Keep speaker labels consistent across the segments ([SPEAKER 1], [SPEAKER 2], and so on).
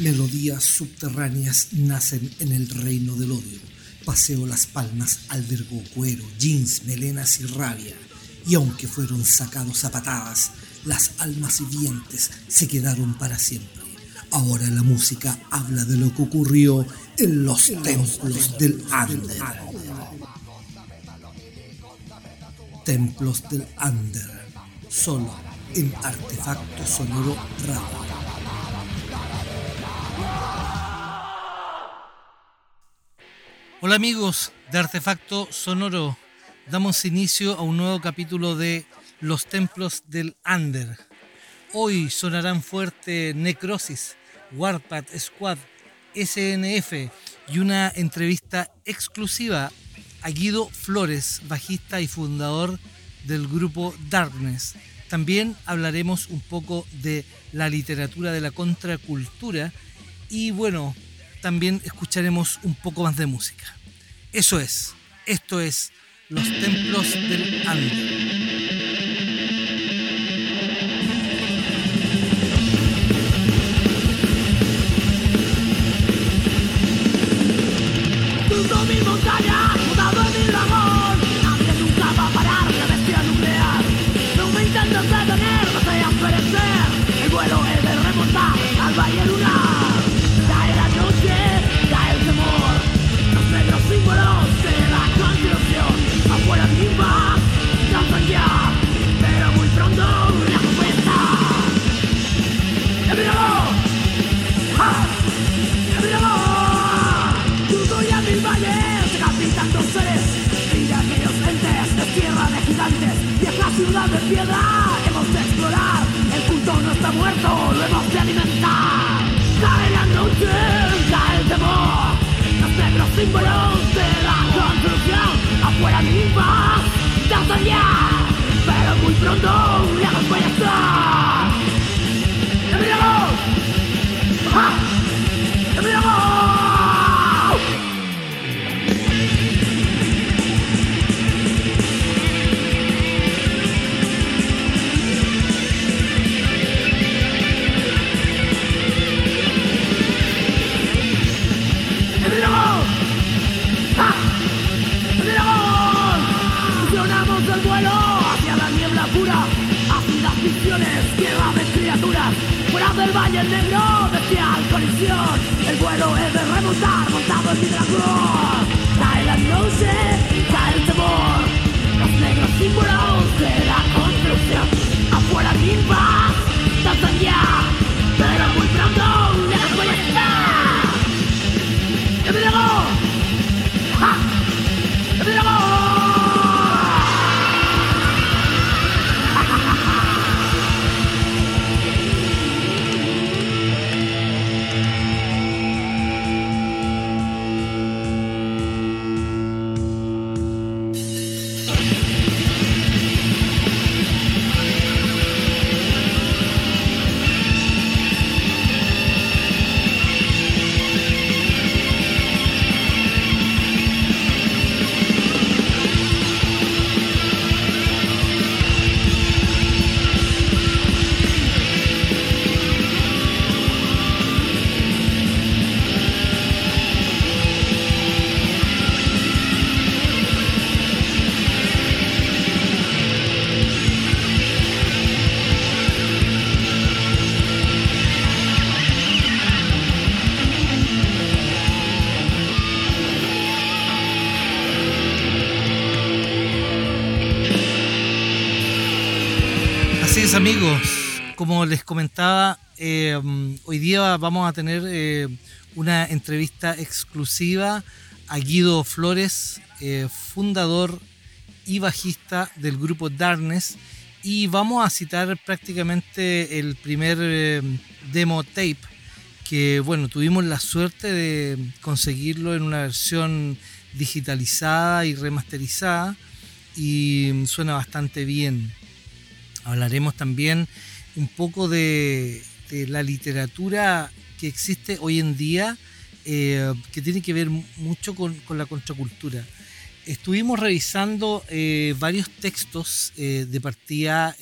[SPEAKER 1] Melodías subterráneas nacen en el reino del odio. Paseo Las Palmas albergó cuero, jeans, melenas y rabia. Y aunque fueron sacados a patadas, las almas vivientes se quedaron para siempre. Ahora la música habla de lo que ocurrió en los templos del Ander. Templos del Ander. Solo en Artefacto Sonoro Radio. Hola amigos de Artefacto Sonoro. Damos inicio a un nuevo capítulo de Los Templos del Ander. Hoy sonarán fuerte Necrosis, Warpath Squad, SNF y una entrevista exclusiva a Guido Flores, bajista y fundador del grupo Darkness. También hablaremos un poco de la literatura de la contracultura y bueno, también escucharemos un poco más de música. Eso es, esto es Los Templos del Ande. Amigos, vamos a tener eh, una entrevista exclusiva a Guido Flores, eh, fundador y bajista del grupo Darkness, y vamos a citar prácticamente el primer demo tape que bueno, tuvimos la suerte de conseguirlo en una versión digitalizada y remasterizada y suena bastante bien. Hablaremos también un poco de, la literatura que existe hoy en día, eh, que tiene que ver mucho con, la contracultura. Estuvimos revisando eh, varios textos eh, de partida,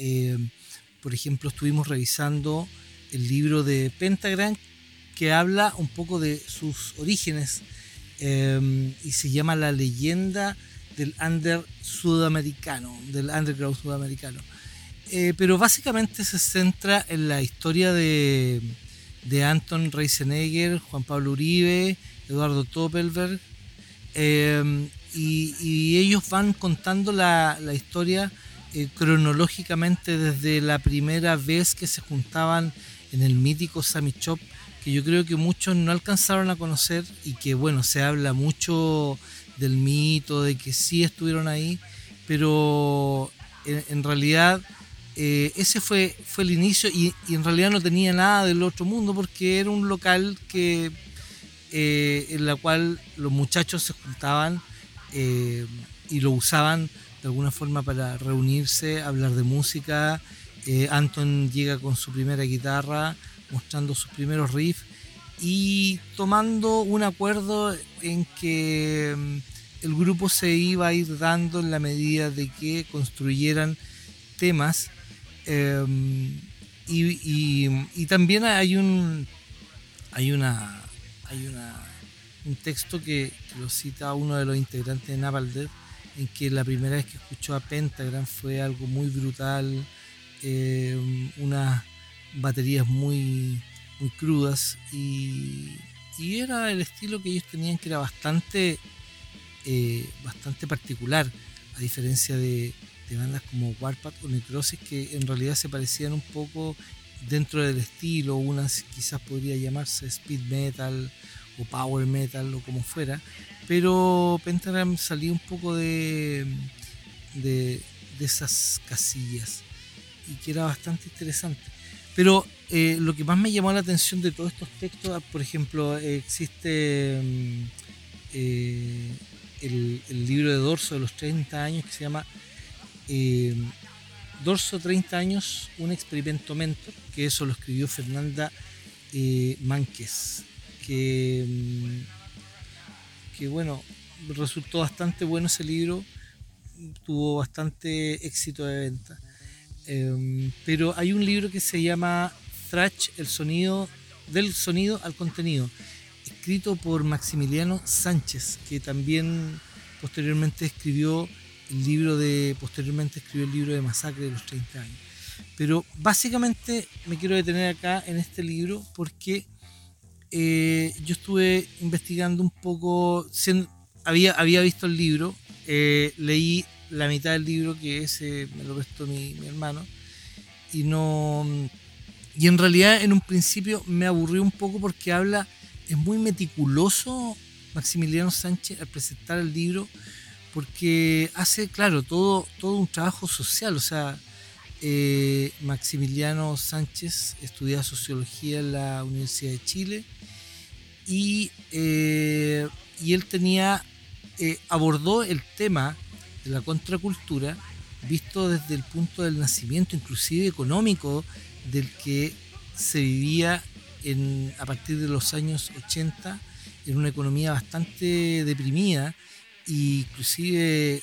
[SPEAKER 1] por ejemplo, estuvimos revisando el libro de Pentagram, que habla un poco de sus orígenes y se llama La leyenda del under sudamericano, del underground sudamericano. Eh, pero básicamente se centra en la historia de, Anton Reisenegger, Juan Pablo Uribe, Eduardo Toppelberg, em, y, ellos van contando la, historia eh, cronológicamente desde la primera vez que se juntaban en el mítico Sammy Chop, que yo creo que muchos no alcanzaron a conocer y que bueno, se habla mucho del mito, de que sí estuvieron ahí, pero en, realidad eh, ese fue, fue el inicio y, en realidad no tenía nada del otro mundo porque era un local que eh, en la cual los muchachos se juntaban y lo usaban de alguna forma para reunirse, hablar de música. Eh, Anton llega con su primera guitarra, mostrando sus primeros riffs y tomando un acuerdo en que mm, el grupo se iba a ir dando en la medida de que construyeran temas. Em, y, también hay un hay una hay una un texto que, lo cita uno de los integrantes de Napalm en que la primera vez que escuchó a Pentagram fue algo muy brutal, eh, unas baterías muy, muy crudas y, era el estilo que ellos tenían que era bastante, eh, bastante particular, a diferencia de, bandas como Warpath o Necrosis que en realidad se parecían un poco dentro del estilo, unas quizás podría llamarse speed metal o power metal o como fuera, pero Pentagram salía un poco de, de, esas casillas y que era bastante interesante. Pero eh, lo que más me llamó la atención de todos estos textos, por ejemplo, existe mm, eh, el, libro de Dorso de los 30 años que se llama eh, Dorso 30 años, un experimento mentor, que eso lo escribió Fernanda Mánquez, que mm, que bueno, resultó bastante bueno ese libro, tuvo bastante éxito de venta. Em, pero hay un libro que se llama Thrash, el sonido del sonido al contenido, escrito por Maximiliano Sánchez, que también posteriormente escribió el libro de posteriormente escribió el libro de Masacre de los 30 años. Pero básicamente me quiero detener acá en este libro porque eh, yo estuve investigando un poco, había, había visto el libro, eh, leí la mitad del libro que ese me lo prestó mi, hermano y no y en realidad en un principio me aburrió un poco porque habla es muy meticuloso Maximiliano Sánchez al presentar el libro porque hace claro todo todo un trabajo social o sea eh, Maximiliano Sánchez estudia sociología en la Universidad de Chile y, eh, y él tenía, eh, abordó el tema de la contracultura visto desde el punto del nacimiento, inclusive económico, del que se vivía en, a partir de los años 80 en una economía bastante deprimida inclusive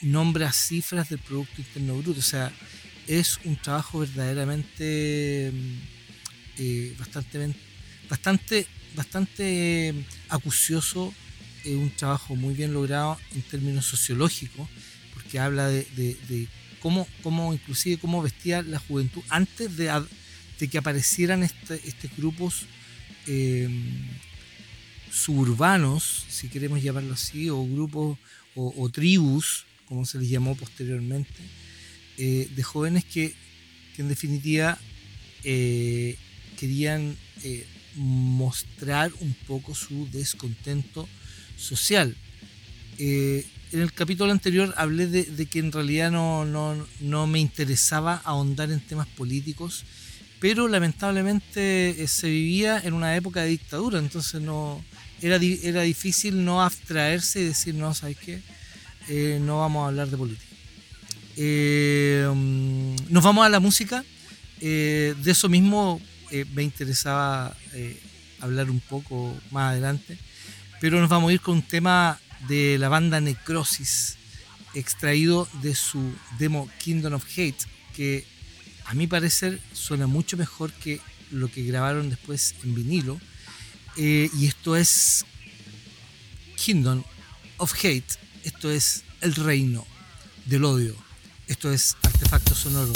[SPEAKER 1] nombra cifras del Producto Interno Bruto. O sea, es un trabajo verdaderamente mm, eh, bastante, bastante, bastante acucioso, eh, un trabajo muy bien logrado en términos sociológicos, porque habla de, cómo, cómo, inclusive cómo vestía la juventud antes de, que aparecieran este, estos grupos em, suburbanos, si queremos llamarlo así, o grupos o tribus, como se les llamó posteriormente eh, de jóvenes que, en definitiva eh, querían eh, mostrar un poco su descontento social. en el capítulo anterior hablé de, que en realidad no, no, me interesaba ahondar en temas políticos, pero lamentablemente se vivía en una época de dictadura, entonces no era, era difícil no abstraerse y decir, no, ¿sabes qué? no vamos a hablar de política. Eh, nos vamos a la música. Eh, de eso mismo eh, me interesaba hablar un poco más adelante. Pero nos vamos a ir con un tema de la banda Necrosis, extraído de su demo Kingdom of Hate, que a mi parecer suena mucho mejor que lo que grabaron después en vinilo.
[SPEAKER 2] Eh, y esto es Kingdom of Hate. Esto es el reino del odio. Esto es artefacto sonoro.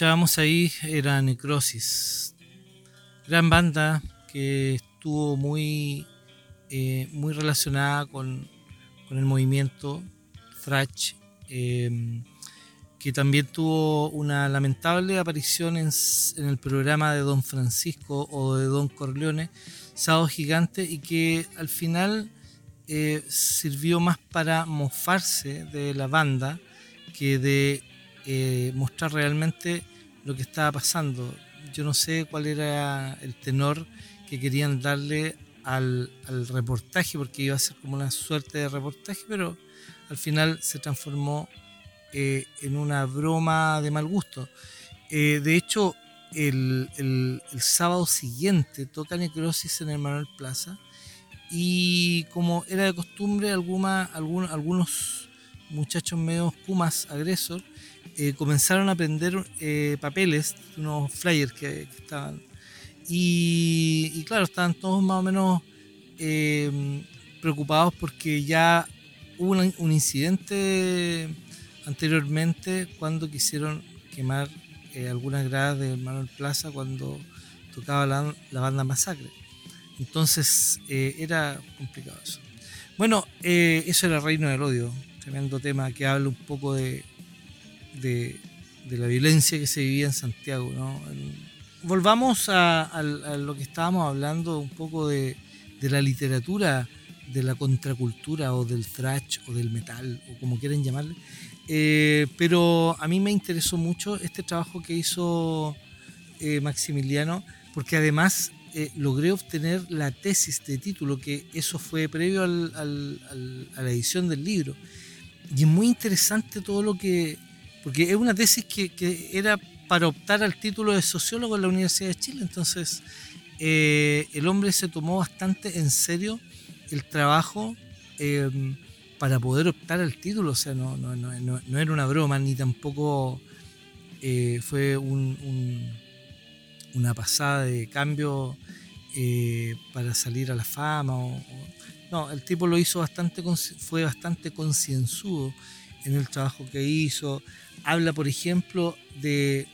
[SPEAKER 2] Escuchábamos ahí era Necrosis, gran banda que estuvo muy, eh, muy relacionada con,
[SPEAKER 1] con el movimiento thrash, em, que también tuvo una lamentable aparición en, el programa de Don Francisco o de Don Corleone, Sábado Gigante, y que al final eh, sirvió más para mofarse de la banda que de eh, mostrar realmente lo que estaba pasando. Yo no sé cuál era el tenor que querían darle al, reportaje, porque iba a ser como una suerte de reportaje, pero al final se transformó eh, en una broma de mal gusto. Eh, de hecho, el, sábado siguiente toca Necrosis en el Manuel Plaza y como era de costumbre, alguna, algunos muchachos medio pumas agresor eh, comenzaron a prender papeles, unos flyers que estaban y, claro, estaban todos más o menos eh, preocupados porque ya hubo un, incidente anteriormente cuando quisieron quemar eh, algunas gradas de Manuel Plaza cuando tocaba la, banda Masacre. Entonces eh, era complicado eso. Bueno, eso era Reino del Odio, tremendo tema que habla un poco de, de, la violencia que se vivía en Santiago, ¿no? volvamos a, lo que estábamos hablando un poco de, la literatura, de la contracultura o del thrash o del metal o como quieran llamarle. Eh, pero a mí me interesó mucho este trabajo que hizo eh, Maximiliano porque además eh, logré obtener la tesis de título, que eso fue previo a la edición del libro. Y es muy interesante todo lo que... Porque es una tesis que, que era para optar al título de sociólogo en la Universidad de Chile. Entonces, eh, el hombre se tomó bastante en serio el trabajo em, para poder optar al título. O sea, no, no, no, no era una broma, ni tampoco eh, fue un, una pasada de cambio eh, para salir a la fama. no, el tipo lo hizo bastante, fue bastante concienzudo en el trabajo que hizo. Habla, por ejemplo, de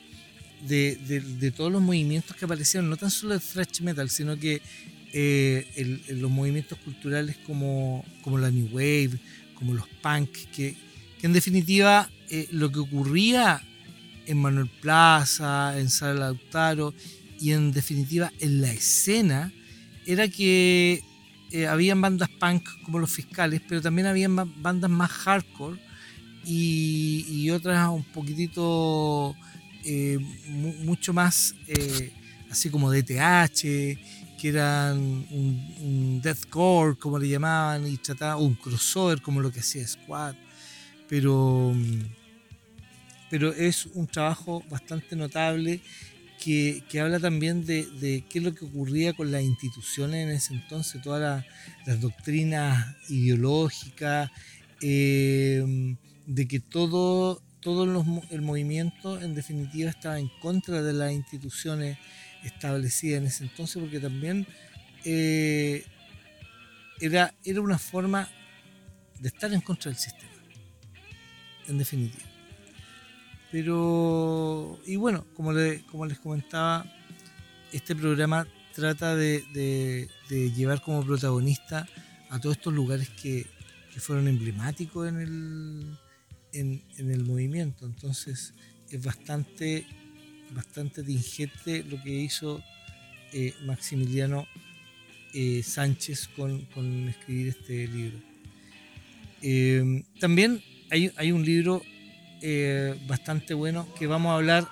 [SPEAKER 1] de, todos los movimientos que aparecieron, no tan solo el thrash metal, sino que eh, los movimientos culturales como, como, la New Wave, como los punk, que, en definitiva eh, lo que ocurría en Manuel Plaza, en Sala Lautaro y en definitiva en la escena era que eh, habían bandas punk como los fiscales, pero también habían bandas más hardcore y, otras un poquitito eh, mucho más eh, así como DTH, que eran un, deathcore, como le llamaban, y trataba un crossover, como lo que hacía Squad. Pero, pero es un trabajo bastante notable que, habla también de, qué es lo que ocurría con las instituciones en ese entonces, todas las doctrinas ideológicas, eh, de que todo todo el movimiento en definitiva estaba en contra de las instituciones establecidas en ese entonces, porque también eh, era, era una forma de estar en contra del sistema, en definitiva. Pero, y bueno, como, como les comentaba, este programa trata de, llevar como protagonista a todos estos lugares que fueron emblemáticos en el, en, el movimiento. Entonces es bastante, bastante tingente lo que hizo eh, Maximiliano eh, Sánchez con, escribir este libro. Eh, también hay, hay, un libro bastante bueno que vamos a hablar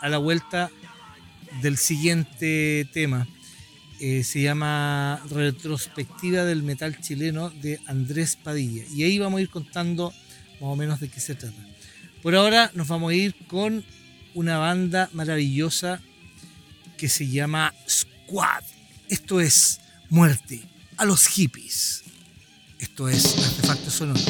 [SPEAKER 1] a la vuelta del siguiente tema. se llama Retrospectiva del Metal Chileno de Andrés Padilla. Y ahí vamos a ir contando más o menos de qué se trata. Por ahora nos vamos a ir con una banda maravillosa que se llama Squad. Esto es muerte a los hippies. Esto es Artefacto Sonoro.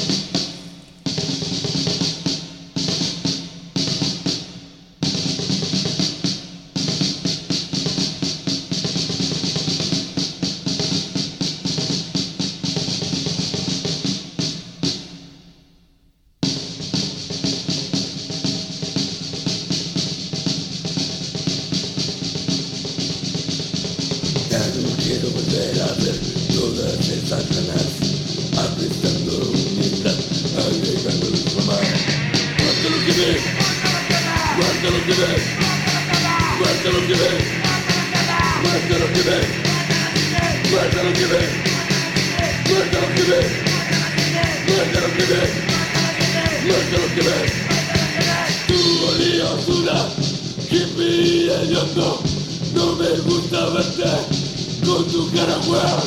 [SPEAKER 3] that I
[SPEAKER 2] will.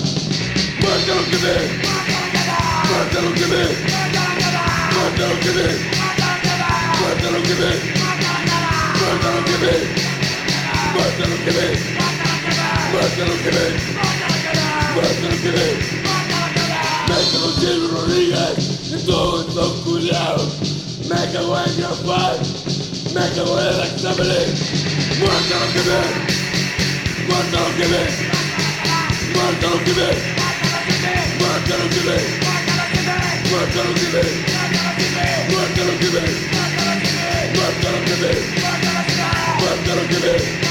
[SPEAKER 2] But don't give in. But don't give me, But don't give in. But don't give in. But don't give me, But don't give in. But don't give in. But don't give in. Metro Jim Rodriguez, estou loucurado. Make
[SPEAKER 3] a way your fight. Make a way
[SPEAKER 2] like somebody. But don't give in. But don't give que Why don't give it? Why don't give it? Why don't give it? Why don't give it? Why don't give it? Why don't give it? Why don't give it?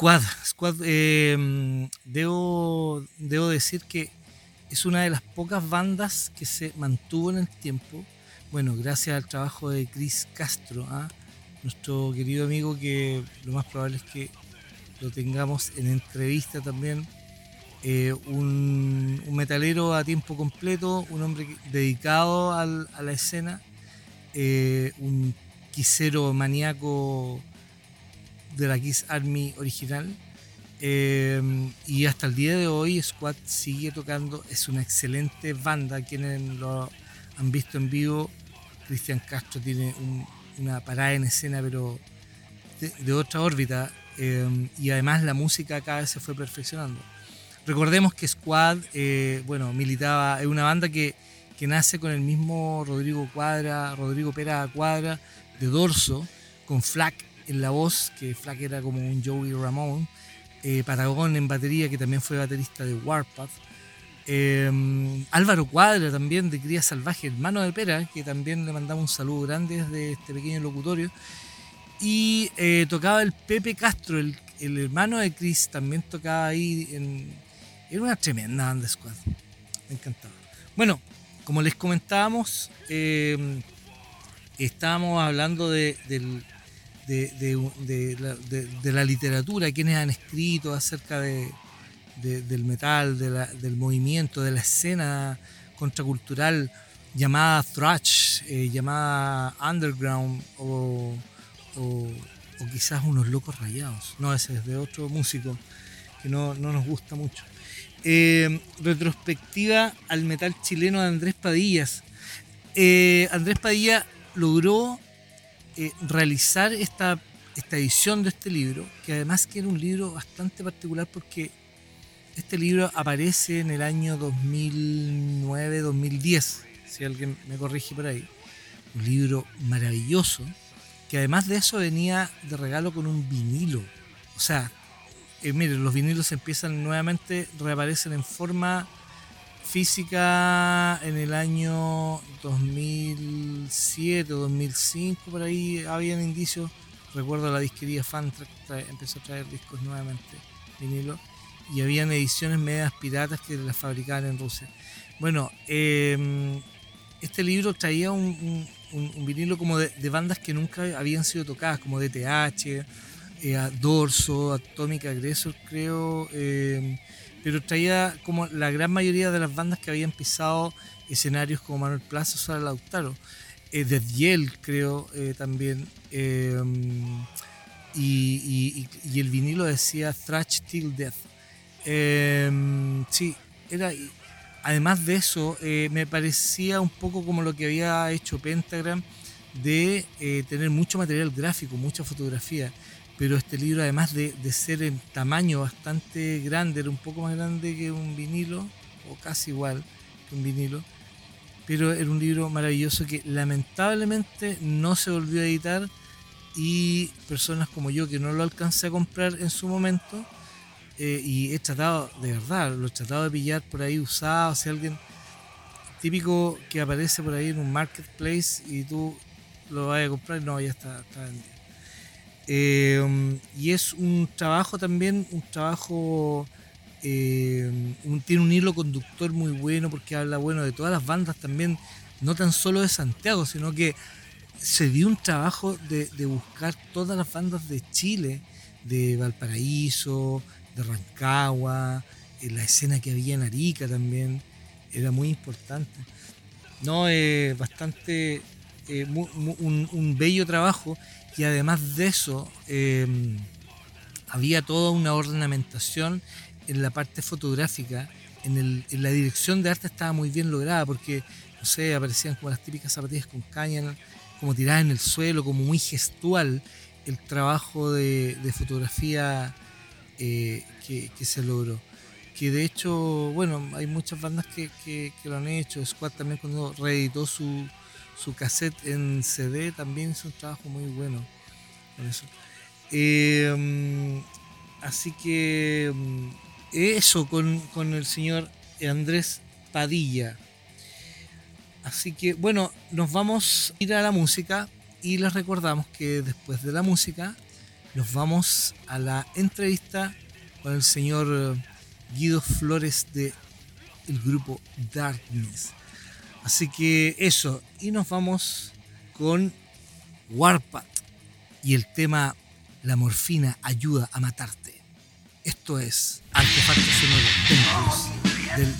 [SPEAKER 1] Squad, Squad eh, debo, debo decir que es una de las pocas bandas que se mantuvo en el tiempo. Bueno, gracias al trabajo de Chris Castro, ¿ah? nuestro querido amigo que lo más probable es que lo tengamos en entrevista también. Eh, un, metalero a tiempo completo, un hombre dedicado a la escena, eh, un quisero maníaco de la Kiss Army original. Eh, y hasta el día de hoy Squad sigue tocando, es una excelente banda, quienes lo han visto en vivo. Cristian Castro tiene una parada en escena, pero de, otra órbita. Eh, y además la música cada vez se fue perfeccionando. Recordemos que Squad, eh, bueno, militaba, es una banda que, que nace con el mismo Rodrigo Cuadra, Rodrigo Pera Cuadra, de Dorso, con Flack en la voz, que Flack era como un Joey Ramón, eh, Patagón en batería, que también fue baterista de Warpath, eh, Álvaro Cuadra también de Cría Salvaje, hermano de Pera, que también le mandamos un saludo grande desde este pequeño locutorio. Y eh, tocaba el Pepe Castro, el, hermano de Chris, también tocaba ahí. En, era una tremenda banda squad. Me encantaba. Bueno, como les comentábamos, estábamos hablando del, de, la, literatura, quienes han escrito acerca del metal, del movimiento, de la escena contracultural. llamada thrash, eh, llamada underground o, o, quizás unos locos rayados. No, ese es de otro músico que no, nos gusta mucho. Eh, retrospectiva al metal chileno de Andrés Padillas. Eh, Andrés Padilla logró realizar esta, esta edición de este libro, que además que era un libro bastante particular porque este libro aparece en el año 2009-2010 si alguien me corrige por ahí. Un libro maravilloso, que además de eso venía de regalo con un vinilo. O sea, eh, los vinilos empiezan nuevamente, reaparecen en forma física en el año 2007 2005, por ahí habían indicios. Recuerdo la disquería Fantrack empezó a traer discos nuevamente, vinilo, y habían ediciones medias piratas que las fabricaban en Rusia. Bueno, eh, este libro traía un, vinilo como de, bandas que nunca habían sido tocadas, como DTH, eh, Dorso, Atomic Aggressor, creo, eh, pero traía como la gran mayoría de las bandas que habían pisado escenarios como Manuel Plaza o Sara Lautaro, eh, de Diel, creo, eh, también. Y, y, el vinilo decía Thrash Till Death. sí, era además de eso, eh, me parecía un poco como lo que había hecho Pentagram de eh, tener mucho material gráfico, mucha fotografía. Pero este libro, además de, ser en tamaño bastante grande, era un poco más grande que un vinilo, o casi igual que un vinilo. Pero era un libro maravilloso que lamentablemente no se volvió a editar y personas como yo que no lo alcancé a comprar en su momento, eh, y he tratado, de verdad, lo he tratado de pillar por ahí usado, si alguien típico que aparece por ahí en un marketplace y tú lo vas a comprar, no, ya está, está vendido. Eh, y es un trabajo también, un trabajo, eh, tiene un hilo conductor muy bueno porque habla, bueno, de todas las bandas también, no tan solo de Santiago, sino que se dio un trabajo de, buscar todas las bandas de Chile, de Valparaíso, de Rancagua, la escena que había en Arica también, era muy importante. No, bastante, eh, un, bello trabajo y además de eso em, había toda una ornamentación en la parte fotográfica, en, la dirección de arte estaba muy bien lograda porque, no sé, aparecían como las típicas zapatillas con caña, como tiradas en el suelo, como muy gestual el trabajo de, de fotografía eh, que, se logró. Que de hecho, bueno, hay muchas bandas que, lo han hecho. Squad también cuando reeditó su, su cassette en CD también hizo un trabajo muy bueno con eso. Eh, así que mm, eso con, con el señor Andrés Padilla. Así que bueno, nos vamos a ir a la música y les recordamos que después de la música nos vamos a la entrevista con el señor Guido Flores de el grupo Darkness. Así que eso, y nos vamos con Warpath y el tema La morfina ayuda a matarte. Esto es Artefacto Sonoro del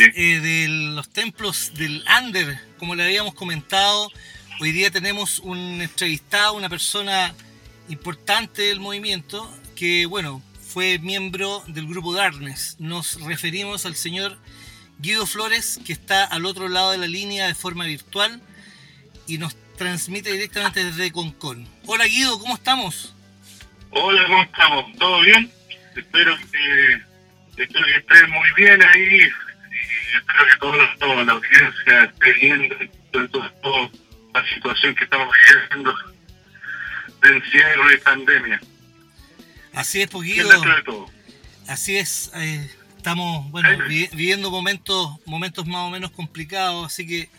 [SPEAKER 1] eh, de los templos del Ander, como le habíamos comentado, hoy día tenemos un entrevistado, una persona importante del movimiento, que bueno, fue miembro del grupo Darkness. Nos referimos al señor Guido Flores, que está al otro lado de la línea de forma virtual y nos transmite directamente desde Concon. Hola Guido, ¿cómo estamos?
[SPEAKER 3] Hola, ¿cómo estamos? ¿Todo bien? Espero que, espero que estén muy bien ahí espero que todos, toda la audiencia esté bien de toda la situación que estamos viviendo de encierro y pandemia.
[SPEAKER 1] Así es, poquito. Así es. Eh, estamos, bueno, viviendo momentos, momentos más o menos complicados, así que.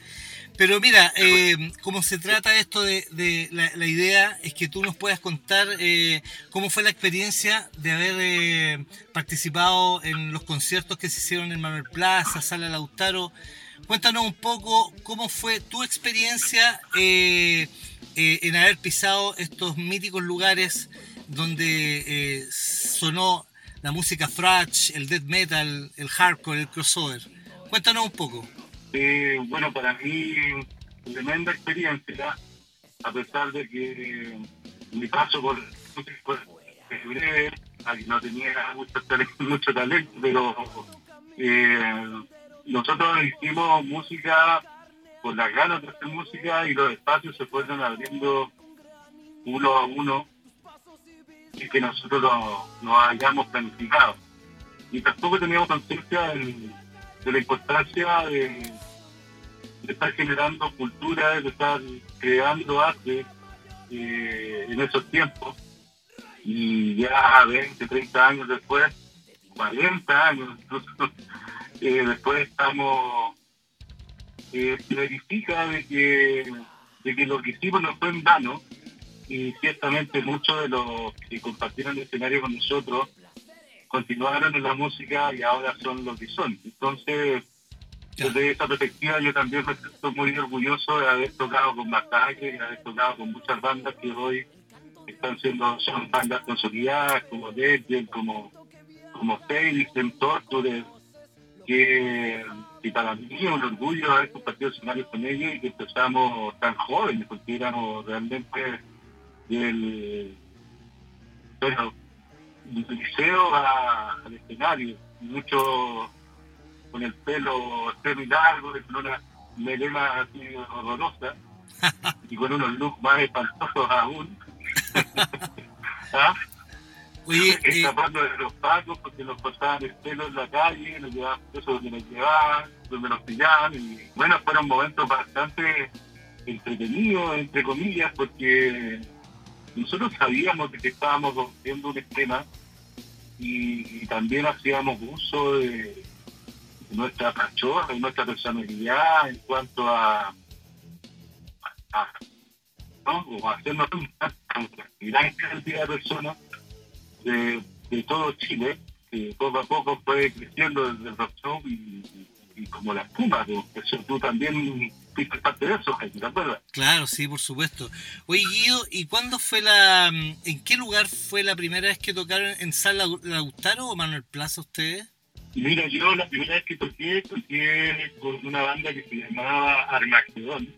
[SPEAKER 1] Pero mira, eh, como se trata esto de, la, idea es que tú nos puedas contar eh, cómo fue la experiencia de haber participado en los conciertos que se hicieron en Manuel Plaza, Sala Lautaro. Cuéntanos un poco cómo fue tu experiencia en haber pisado estos míticos lugares donde eh, sonó la música thrash, el death metal, el hardcore, el crossover. Cuéntanos un poco.
[SPEAKER 3] Eh, bueno, para mí, tremenda experiencia, a pesar de que mi paso por fue breve, no tenía mucho mucho talento pero eh, nosotros hicimos música por las ganas de hacer música y los espacios se fueron abriendo uno a uno y que nosotros lo, hayamos planificado. Y tampoco teníamos conciencia de la importancia de, estar generando cultura, de estar creando arte eh, en esos tiempos. Y ya 20, 30 años después, 40 años eh, después estamos, eh, se verifica de que, de que lo que hicimos no fue en vano, y ciertamente muchos de los que compartieron el escenario con nosotros continuaron en la música y ahora son lo que son. Entonces, desde esa perspectiva yo también me siento muy orgulloso de haber tocado con Masacre, de haber tocado con muchas bandas que hoy están siendo, son bandas consolidadas, como Dead, como, como Felix, en Torture, que, que, para mí es un orgullo haber compartido escenarios con ellos y que empezamos tan jóvenes, porque éramos realmente del, bueno, del liceo al escenario, mucho con el pelo muy largo, con una melena así horrorosa y con unos looks más espantosos aún. ¿Ah? Oye, Escapando de los pacos porque nos pasaban el pelo en la calle, nos llevaban eso donde nos llevaban, donde nos pillaban. Y bueno, fueron momentos bastante entretenidos, entre comillas, porque nosotros sabíamos que estábamos rompiendo un esquema y, también hacíamos uso de, nuestra cachorra, de nuestra personalidad en cuanto a, a, ¿no? hacernos una gran cantidad de personas de, todo Chile, que poco a poco fue creciendo desde el rock y, como la espuma, eso tú también parte de eso, ¿te acuerdas?
[SPEAKER 1] Claro, sí, por supuesto. Oye, Guido, ¿y cuándo fue la... ¿En qué lugar fue la primera vez que tocaron en Sala Lautaro o Manuel Plaza ustedes?
[SPEAKER 3] Mira, yo la primera vez que toqué, toqué con una banda que se llamaba Armagedón.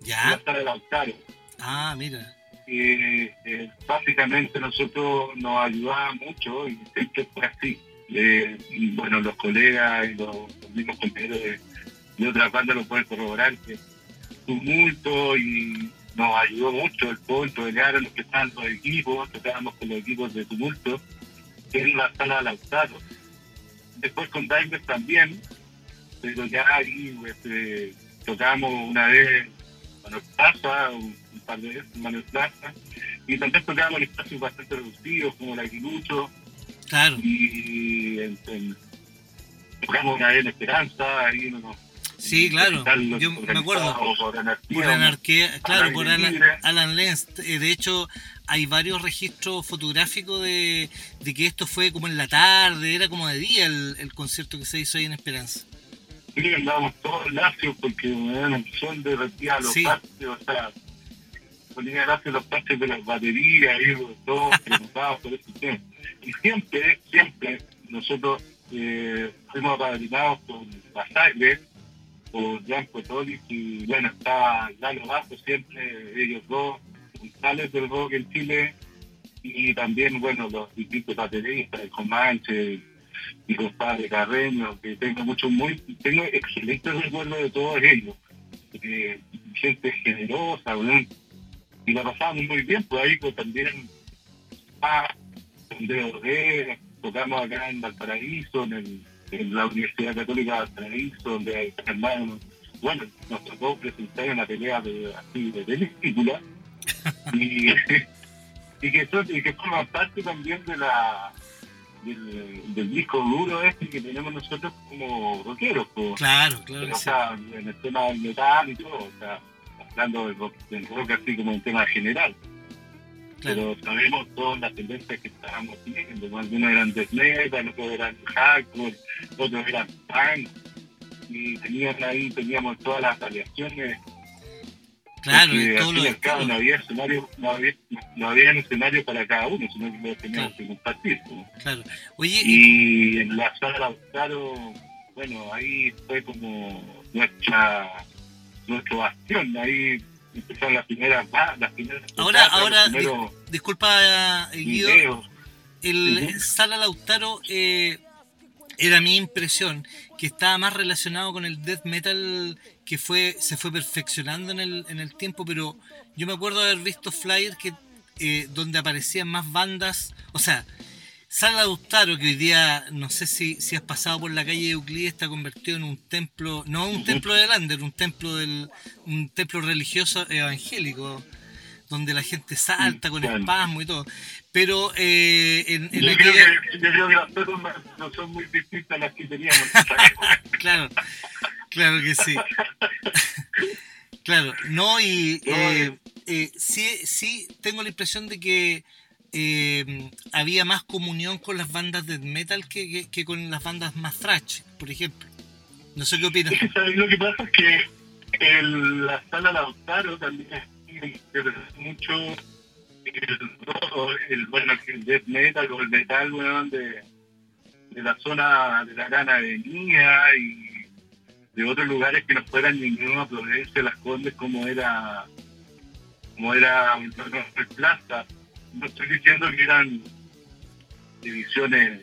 [SPEAKER 1] ¿Ya?
[SPEAKER 3] En Sala Lautaro.
[SPEAKER 1] Ah, mira.
[SPEAKER 3] Eh, eh, básicamente nosotros nos ayudaba mucho y siempre fue así. Eh, bueno, los colegas y los, los mismos compañeros de de otra parte lo pueden corroborar, que tumulto y nos ayudó mucho el punto, pelearon los que estaban los equipos, tocábamos con los equipos de tumulto, en la sala de Lautaro. Después con Divers también, pero ya ahí pues, eh, tocamos una vez Manuel Plaza, un, par de veces Manuel Plaza, y también tocábamos en espacios bastante reducidos como la Aguilucho,
[SPEAKER 1] claro.
[SPEAKER 3] y tocamos una vez en Esperanza, ahí unos
[SPEAKER 1] Sí, claro, yo me acuerdo. Por anarquía, claro, por Alan, Lenz. Eh, de hecho, hay varios registros fotográficos de, que esto fue como en la tarde, era como de día el, concierto que se hizo ahí en Esperanza.
[SPEAKER 3] Sí, andábamos todos lacios porque el sol derretía los sí. o sea, ponía lacios los parches de las baterías, y todos preocupados por este tema. Y siempre, siempre, nosotros eh, fuimos apadrinados con Masacre, por Jan Potolis y bueno, estaba Lalo Bajo siempre, ellos dos, González del rock en Chile y también, bueno, los distintos bateristas, el Comanche, mi compadre Carreño, que tengo mucho muy, tengo excelentes recuerdos de todos ellos. Gente generosa, y la pasamos muy bien, pues ahí pues, también ah, de tocamos acá en Valparaíso, en, la Universidad Católica de Valparaíso, donde hermanos, bueno, nos tocó presentar una pelea de, así, de película, y, y, que, y que forma parte también de la del, disco duro este que tenemos nosotros como rockeros.
[SPEAKER 1] claro, claro.
[SPEAKER 3] o sea, en el tema del metal y todo, o sea, hablando del rock, así como un tema general. Pero sabemos todas las tendencias que estábamos viendo. Algunos eran death metal, otros eran hardcore, otros eran punk. Y tenían ahí, teníamos todas las variaciones
[SPEAKER 1] Claro,
[SPEAKER 3] y todo lo cabo, no había escenario, no había, no había escenario para cada uno, sino que lo teníamos que compartir.
[SPEAKER 1] Claro. Oye,
[SPEAKER 3] y en la sala de Lautaro, bueno, ahí fue como nuestra nuestro bastión, ahí empezaron las primeras las primeras
[SPEAKER 1] Ahora, ahora disculpa Guido, el Sala Lautaro eh, era mi impresión que estaba más relacionado con el death metal que fue se fue perfeccionando en el, en el tiempo, pero yo me acuerdo haber visto flyers que eh, donde aparecían más bandas, o sea, Sala Lautaro, que hoy día, no sé si, si has pasado por la calle de Euclides, está convertido en un templo, no un templo de Lander, un templo del, un templo religioso evangélico, donde la gente salta con espasmo y todo. Pero eh, en, en
[SPEAKER 3] yo, creo que, yo, creo que, las cosas no son muy distintas a las que teníamos.
[SPEAKER 1] claro, claro que sí. claro, no, y eh, eh, sí, sí tengo la impresión de que eh, había más comunión con las bandas de metal que, que, con las bandas más thrash, por ejemplo. No sé qué opinas.
[SPEAKER 3] Lo que pasa es que el, la sala Lautaro también mucho el, el, bueno, el death metal o el metal de, de la zona de la Gran Avenida y de otros lugares que no fueran ninguna Florencia, Las Condes, como era como era el Plaza. No estoy diciendo que eran divisiones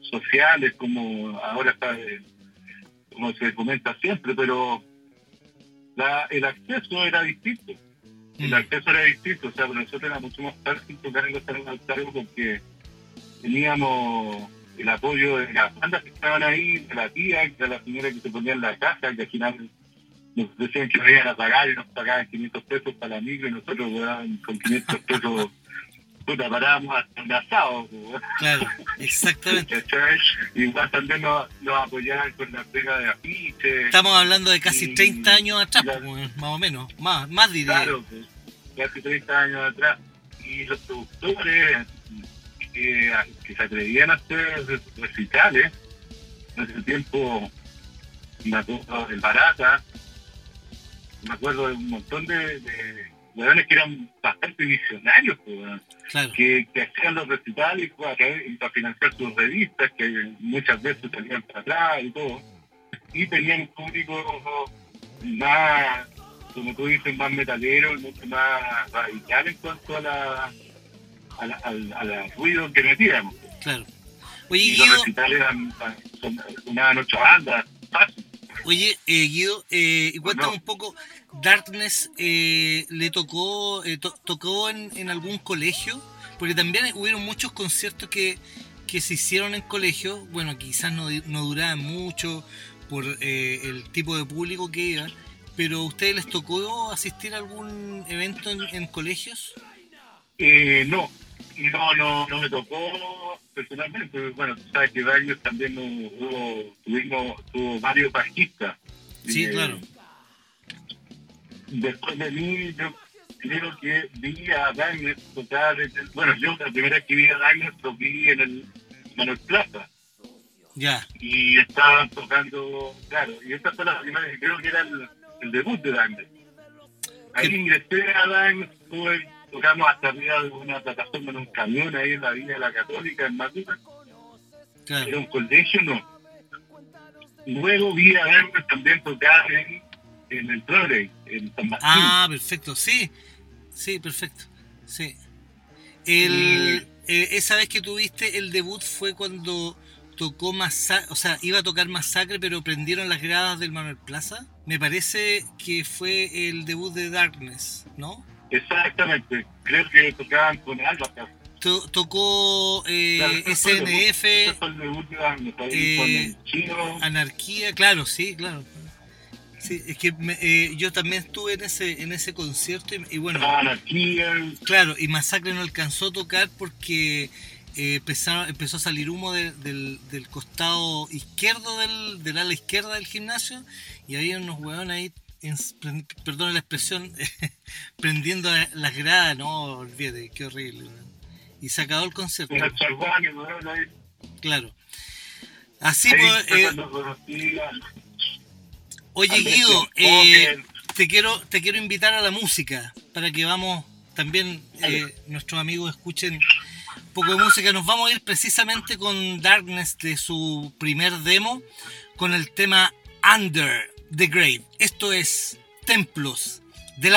[SPEAKER 3] sociales como ahora está como se comenta siempre, pero la, el acceso era distinto. El mm. acceso era distinto, o sea, para nosotros era mucho más fácil tocar en los porque teníamos el apoyo de las bandas que estaban ahí, de la tía, de la señora que se ponía en la casa, que al final nos decían que nos iban a pagar y nos pagaban 500 pesos para la micro y nosotros con 500 pesos puta, parábamos un asado.
[SPEAKER 1] Claro, exactamente.
[SPEAKER 3] Igual también nos, nos, apoyaban con la pega de afiche.
[SPEAKER 1] Estamos hablando de casi 30 años atrás, pues, más o menos, más, más diría.
[SPEAKER 3] Claro, pues, casi 30 años atrás. Y los productores que, se atrevían a hacer recitales. En ese tiempo me acuerdo del Barata, me acuerdo de un montón de, de que eran bastante visionarios, que, que, hacían los recitales para, para financiar sus revistas, que muchas veces salían para atrás y todo. Y tenían un público más, como tú dices, más metalero, mucho más radical en cuanto a la al, al, ruido que metíamos.
[SPEAKER 1] Claro.
[SPEAKER 3] Oye, y los recitales eran, son una noche banda,
[SPEAKER 1] Oye, eh, Guido, eh, cuéntame un poco, Darkness eh, le tocó, eh, tocó en, en, algún colegio, porque también hubieron muchos conciertos que, que se hicieron en colegio, bueno, quizás no, no duraban mucho por eh, el tipo de público que iba, pero ¿a ustedes les tocó asistir a algún evento en, en colegios?
[SPEAKER 3] Eh, no, no, no, no me tocó personalmente. Bueno, tú sabes que varios también hubo, tuvimos, tuvo varios bajistas.
[SPEAKER 1] Sí, claro.
[SPEAKER 3] Después de mí, yo creo que vi a Daniel tocar, bueno, yo la primera vez que vi a Daniel lo vi en el Manuel Plaza.
[SPEAKER 1] Ya.
[SPEAKER 3] Y estaban tocando, claro, y esta fue la primera vez, creo que era el, debut de Daniel. Ahí ingresé a Daniel, estuve tocamos hasta arriba de una plataforma en un camión ahí en la Villa de la Católica, en Matute. Era un colegio, no. Luego vi a verme también tocar en, en el Progress, en San Martín.
[SPEAKER 1] Ah, perfecto, sí. Sí, perfecto. Sí. El, eh, esa vez que tuviste el debut fue cuando tocó Masacre, o sea, iba a tocar Masacre, pero prendieron las gradas del Manuel Plaza. Me parece que fue el debut de Darkness, ¿no?
[SPEAKER 3] Exactamente, creo que tocaban con Alba.
[SPEAKER 1] tocó eh, SNF, eh, Anarquía, claro, sí, claro. Sí, es que eh, yo también estuve en ese en ese concierto y, bueno,
[SPEAKER 3] Anarquía.
[SPEAKER 1] claro, y Masacre no alcanzó a tocar porque eh, empezó, a salir humo del, del, costado izquierdo del, del ala izquierda del gimnasio y había unos huevones ahí perdón la expresión, prendiendo las gradas, no, olvídate, qué horrible. Y se acabó el concierto. Claro. Así pues. Eh, oye, Guido, eh, te quiero te quiero invitar a la música para que vamos también eh, nuestros amigos escuchen un poco de música. Nos vamos a ir precisamente con Darkness de su primer demo, con el tema Under. The Grave. Esto es Templos del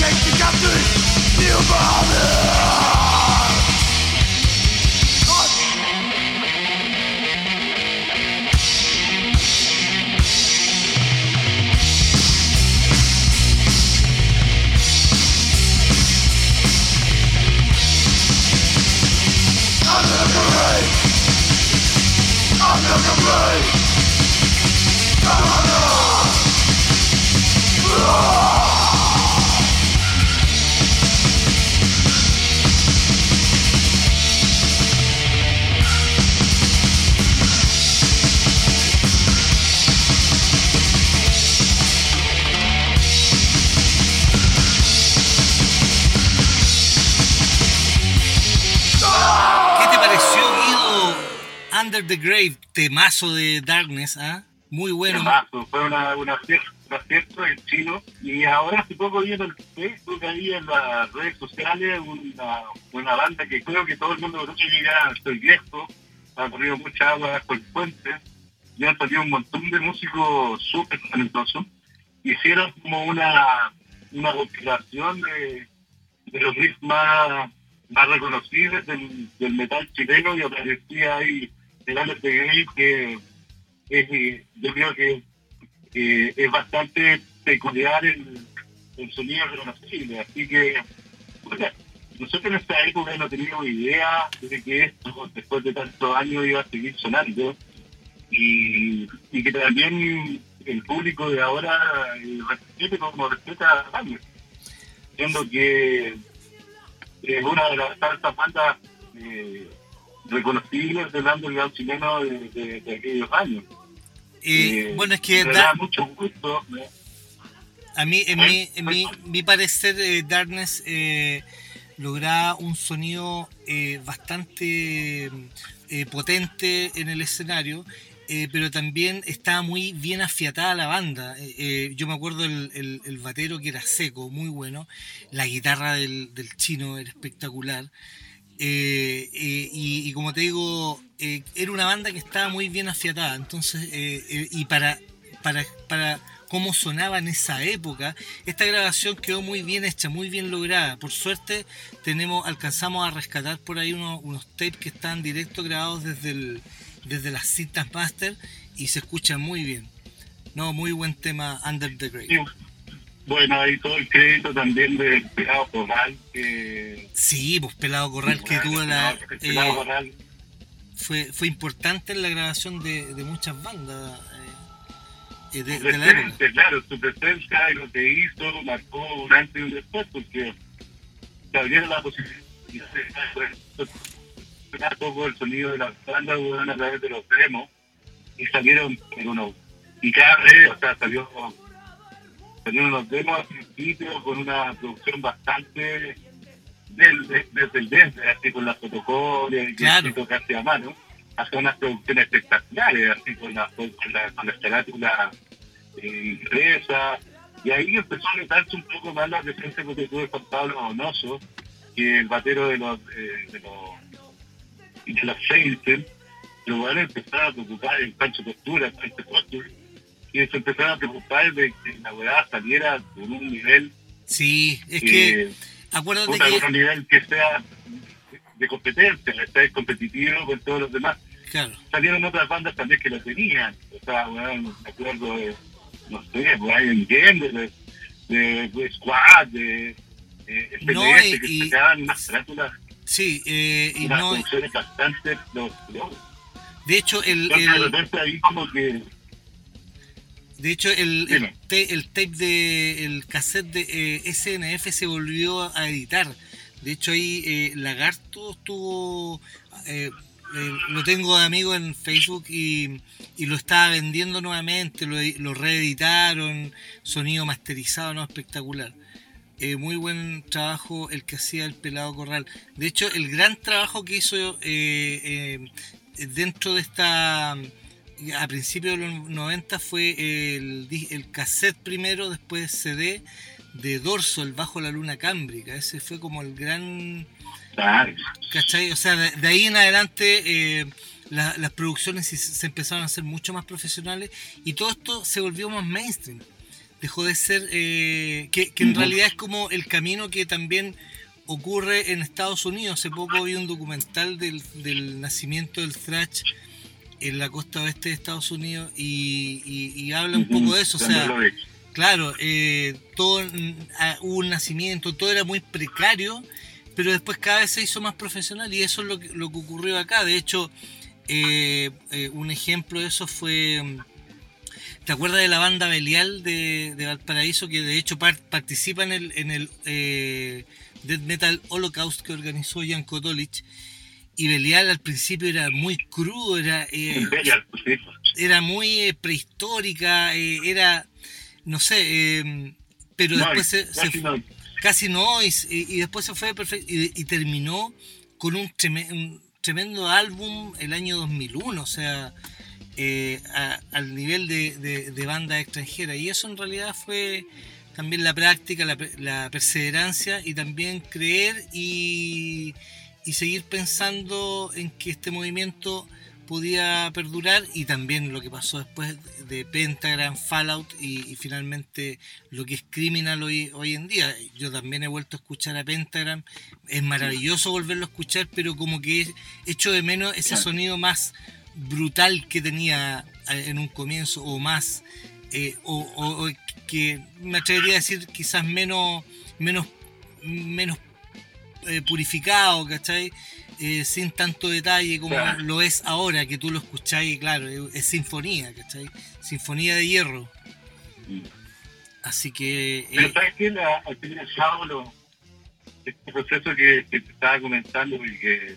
[SPEAKER 1] Piękny kaptur, new obalę Lander. the Grave, temazo de Darkness, ¿ah? Muy bueno.
[SPEAKER 3] Temazo, fue una, una fiesta, en chino. Y ahora hace poco vi en el Facebook, ahí en las redes sociales, una, una banda que creo que todo el mundo conoce, ya estoy viejo, ha corrido mucha agua con puentes, y han salido un montón de músicos súper talentosos. Hicieron como una, una compilación de, de los riffs más, del, del metal chileno y aparecía ahí el de que es, yo creo que es bastante peculiar el, el sonido reconocible, así que nosotros en esta época no teníamos idea de que esto después de tantos años iba a seguir sonando y, y que también el público de ahora eh, respete como respeta a Daniel. Siendo que es una de las tantas bandas eh, reconocibles del underground chileno de, de, aquellos años.
[SPEAKER 1] Eh, bueno, es que...
[SPEAKER 3] Me da mucho gusto.
[SPEAKER 1] A mí, en, mi, en mi, mi parecer, eh, Darkness eh, lograba un sonido eh, bastante eh, potente en el escenario, eh, pero también estaba muy bien afiatada la banda. yo me acuerdo el, el, el, batero que era seco, muy bueno, la guitarra del, del chino era espectacular. Y, y, como te digo, era una banda que estaba muy bien afiatada. Entonces, y para, para, para cómo sonaba en esa época. Esta grabación quedó muy bien hecha, muy bien lograda. Por suerte tenemos, alcanzamos a rescatar por ahí unos, unos tapes que están directo grabados desde, desde las cintas master y se escuchan muy bien. No, muy buen tema Under the Grave.
[SPEAKER 3] Bueno, ahí todo el crédito también de Pelado Corral. Que...
[SPEAKER 1] Sí, pues Pelado Corral que tuvo la...
[SPEAKER 3] Pelado eh, Corral.
[SPEAKER 1] Fue, fue importante en la grabación de, de muchas bandas
[SPEAKER 3] de, de presencia, claro, su presencia y lo que hizo marcó un antes y un después, porque se abrieron la posibilidad de un poco el sonido de la banda a través de los demos y salieron uno y cada vez, o sea, salió salieron los demos al principio con una producción bastante del, desde el desde, así con las protocolos y
[SPEAKER 1] claro.
[SPEAKER 3] casi a mano. Hacer unas producciones espectaculares, así con la, con la, con la eh, impresa, y ahí empezó a notarse un poco más la presencia que tuve Juan Pablo Donoso, que el batero de los eh, de los de los Seinsten, los jugadores empezaron a preocupar el Pancho Postura, el Pancho Postura, y se empezaron a preocupar de que la weá saliera con un nivel
[SPEAKER 1] Sí, es que,
[SPEAKER 3] eh,
[SPEAKER 1] acuérdate que...
[SPEAKER 3] con un nivel que sea de competencia, estar competitivo con todos los demás.
[SPEAKER 1] Claro.
[SPEAKER 3] Salieron otras bandas también que lo tenían. O sea, bueno, me acuerdo de, no sé, Brian Game, de, de, de Squad, de eh,
[SPEAKER 1] No, y-
[SPEAKER 3] que
[SPEAKER 1] y-
[SPEAKER 3] sacaban unas carátulas,
[SPEAKER 1] Sí, eh, y
[SPEAKER 3] unas
[SPEAKER 1] no,
[SPEAKER 3] producciones bastante los, los-
[SPEAKER 1] de hecho el,
[SPEAKER 3] entonces, de
[SPEAKER 1] el-
[SPEAKER 3] repente ahí como que
[SPEAKER 1] de hecho el, te- el tape de el cassette de eh, SNF se volvió a editar. De hecho ahí eh, Lagarto estuvo eh, lo tengo de amigo en Facebook y, y lo estaba vendiendo nuevamente, lo, lo reeditaron, sonido masterizado, no espectacular. Muy buen trabajo el que hacía el pelado Corral. De hecho, el gran trabajo que hizo dentro de esta, a principios de los 90 fue el, el cassette primero, después CD de Dorso, el Bajo la Luna Cámbrica. Ese fue como el gran...
[SPEAKER 3] claro,
[SPEAKER 1] ¿Cachai? O sea, de, de ahí en adelante eh, la- las producciones se, se empezaron a hacer mucho más profesionales y todo esto se volvió más mainstream. Dejó de ser, eh, que, que en realidad es como el camino que también ocurre en Estados Unidos. Hace poco vi un documental del, del nacimiento del thrash en la costa oeste de Estados Unidos y, y- y habla un poco de eso. O sea, Claro, eh, todo mm, ah, hubo un nacimiento, todo era muy precario, pero después cada vez se hizo más profesional y eso es lo que, lo que ocurrió acá. De hecho, eh, eh, un ejemplo de eso fue, mm, ¿te acuerdas de la banda Belial de, de Valparaíso que de hecho par- participa en el, en el eh, Death Metal Holocaust que organizó Jan Kotolich? Y Belial al principio era muy crudo, era... eh, era muy eh, prehistórica, eh, era, no sé, eh, pero
[SPEAKER 3] No,
[SPEAKER 1] después se, se
[SPEAKER 3] casi
[SPEAKER 1] fu-
[SPEAKER 3] no.
[SPEAKER 1] casi no, y, después se fue perfecto, y, y terminó con un, treme- un tremendo álbum el año 2001, o sea, a- al nivel de, de, de banda extranjera, y eso en realidad fue también la práctica, la, la perseverancia y también creer y, y seguir pensando en que este movimiento podía perdurar y también lo que pasó después de Pentagram, Fallout y, y finalmente lo que es Criminal hoy, hoy en día. Yo también he vuelto a escuchar a Pentagram, es maravilloso volverlo a escuchar, pero como que he hecho de menos ese sonido más brutal que tenía eh, en un comienzo o más, eh, o, o- o que me atrevería a decir quizás menos, menos, menos eh, purificado, ¿cachai? Eh, sin tanto detalle como
[SPEAKER 3] Claro.
[SPEAKER 1] lo es ahora, que tú lo escucháis, y claro, es, es sinfonía, ¿cachai? Sinfonía de hierro. Así que...
[SPEAKER 3] Pero
[SPEAKER 1] eh,
[SPEAKER 3] ¿sabes qué? La, al fin y al cabo, lo- este proceso que, que te estaba comentando y que,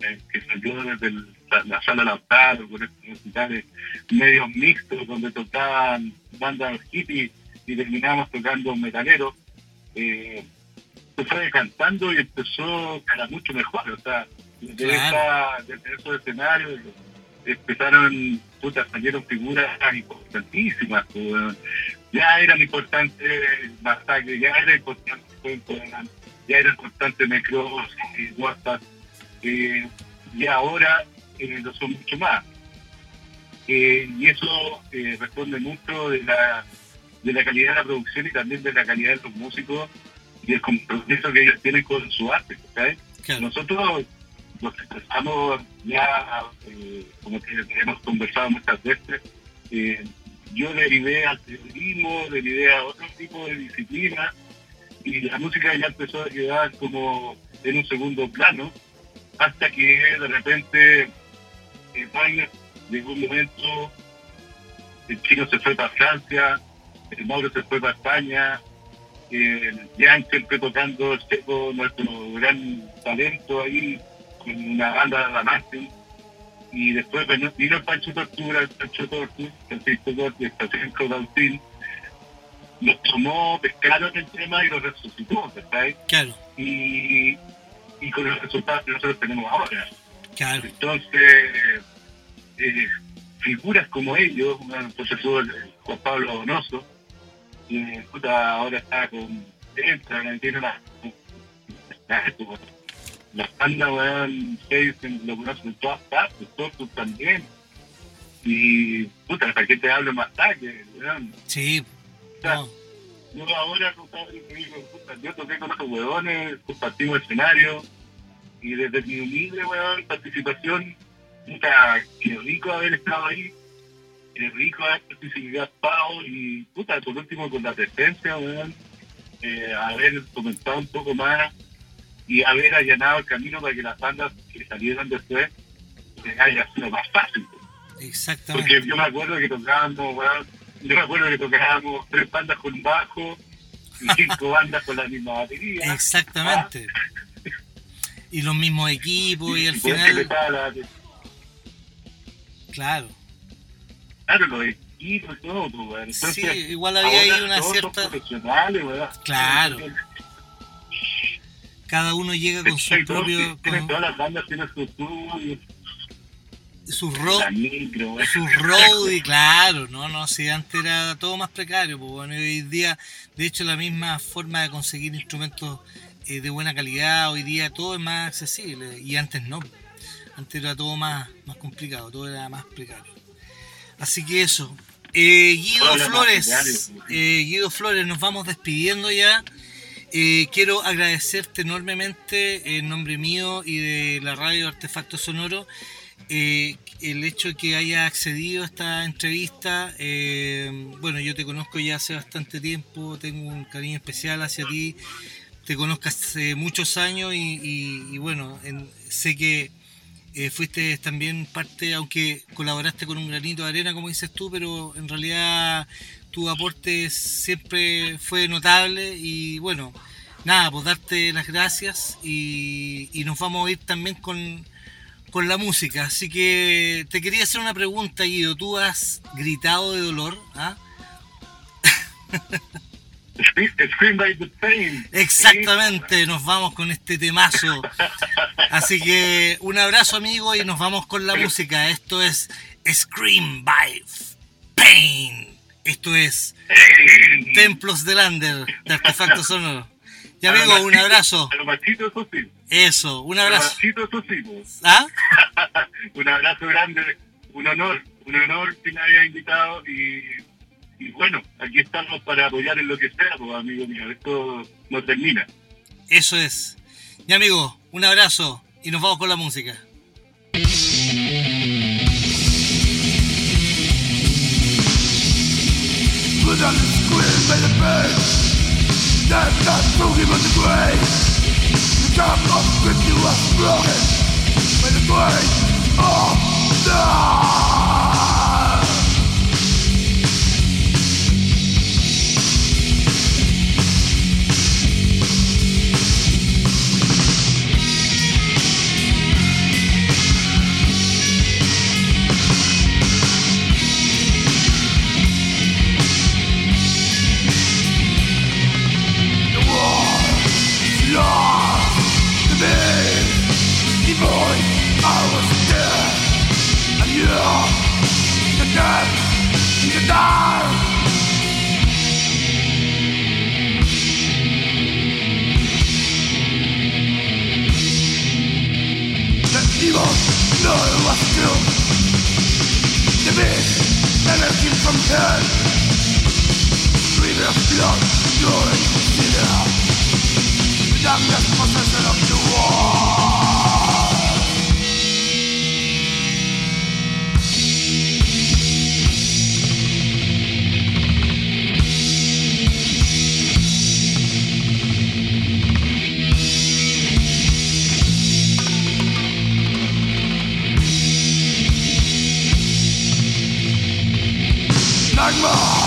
[SPEAKER 3] eh, que salió desde el- la, la sala Lautaro con estos recitales medios mixtos donde tocaban bandas hippies y terminábamos tocando metaleros, eh, se fue decantando y empezó a mucho mejor. O sea, desde,
[SPEAKER 1] Claro.
[SPEAKER 3] esa- desde esos escenarios empezaron, puta, salieron figuras importantísimas. pues, ya eran importantes Masacre, ya era importante ya era importante Necrosis, WhatsApp, eh, y ahora eh, lo son mucho más. Eh, y eso eh, responde mucho de la, de la calidad de la producción y también de la calidad de los músicos y el compromiso que ellos tienen con su arte.
[SPEAKER 1] claro,
[SPEAKER 3] Nosotros los que empezamos ya, eh, como que hemos conversado muchas veces, eh, yo derivé al periodismo, derivé a otro tipo de disciplina y la música ya empezó a quedar como en un segundo plano hasta que de repente eh, Wagner llegó un momento, el chino se fue para Francia, el Mauro se fue para España, eh, Jan siempre tocando el seco, nuestro gran talento ahí, con una banda de la Martin. Y después vino, el Pancho Tortura, el Pancho Tortura, Francisco Tortura, Francisco Dautín. Nos tomó, pescaron el tema y lo resucitó, ¿sabes?
[SPEAKER 1] claro,
[SPEAKER 3] Y, y con los resultados que nosotros tenemos ahora.
[SPEAKER 1] claro,
[SPEAKER 3] Entonces, eh, figuras como ellos, un profesor Juan Pablo Donoso, que puta, ahora está con entra, tiene una las bandas weón ustedes lo conocen en todas partes, todos también. Y puta, ¿para qué te hablo más tarde? weón?
[SPEAKER 1] sí, no,
[SPEAKER 3] Yo ahora, puta, yo toqué con esos huevones, compartimos escenario, y desde mi humilde, weón, participación, puta, qué rico haber estado ahí, qué rico haber participado, y puta, por último con la presencia, weón, eh, haber comentado un poco más, y haber allanado el camino para que las bandas que salieran después eh, haya sido más fácil.
[SPEAKER 1] exactamente.
[SPEAKER 3] Porque yo me acuerdo que tocábamos, weón, yo me acuerdo que tocábamos tres bandas con bajo y cinco bandas con la misma batería.
[SPEAKER 1] Exactamente. Y los mismos equipos y al
[SPEAKER 3] después que
[SPEAKER 1] final,
[SPEAKER 3] la-
[SPEAKER 1] claro.
[SPEAKER 3] Claro, los equipos y todo, pues, weón. Entonces,
[SPEAKER 1] Sí, igual había ahí una cierta...
[SPEAKER 3] profesionales, weón.
[SPEAKER 1] Claro. Cada uno llega con su propio... con
[SPEAKER 3] Todas las bandas tienen su estudio,
[SPEAKER 1] su
[SPEAKER 3] weón.
[SPEAKER 1] su road y claro, no, no, si antes era todo más precario, pues bueno, hoy día, de hecho, la misma forma de conseguir instrumentos eh, de buena calidad, hoy día todo es más accesible, y antes no, antes era todo más, más complicado, todo era más precario. Así que eso. Eh, Guido Flores, eh, Guido Flores, nos vamos despidiendo ya. Eh, quiero agradecerte enormemente en nombre mío y de la radio Artefacto Sonoro el hecho de que haya accedido a esta entrevista. bueno, yo te conozco ya hace bastante tiempo, tengo un cariño especial hacia ti, te conozco hace muchos años y, y- y bueno, en- sé que eh, fuiste también parte, aunque colaboraste con un granito de arena, como dices tú, pero en realidad tu aporte siempre fue notable y bueno, nada, pues darte las gracias y, nos vamos a ir también con, con la música. Así que te quería hacer una pregunta, Guido. ¿Tú has gritado de dolor? ¿Ah? Exactamente, nos vamos con este temazo. Así que un abrazo amigo y nos vamos con la música. Esto es Scream by Pain. Esto es. Templos del Under de Artefacto Sonoro. Y amigo, un abrazo.
[SPEAKER 3] Eso
[SPEAKER 1] un abrazo. ¿Ah?
[SPEAKER 3] un abrazo grande, un honor, un honor que me haya invitado y, y bueno, aquí estamos para apoyar en lo que sea, pues, amigo mío, esto no termina.
[SPEAKER 1] Eso es. Y amigo, un abrazo y nos vamos con la música.
[SPEAKER 2] Know was true. The beast never came from hell. River of blood, sinner. The darkness possession of the world. Nightmare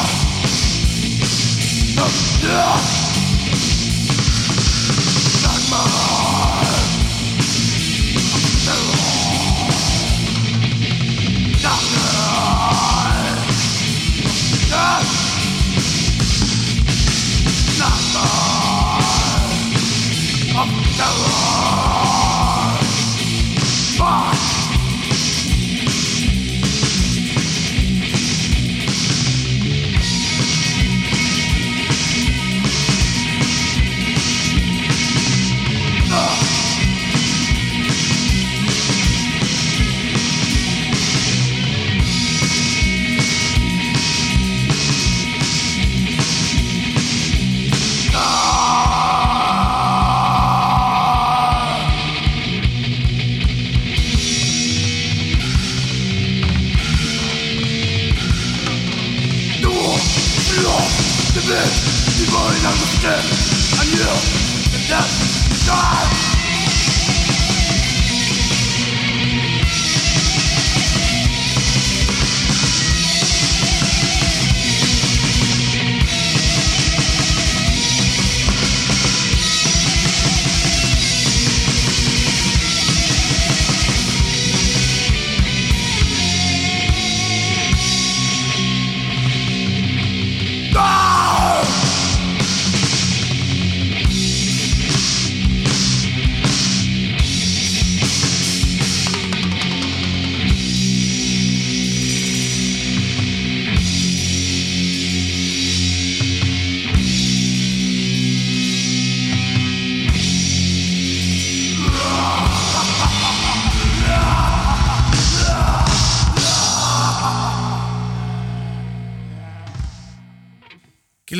[SPEAKER 2] of death.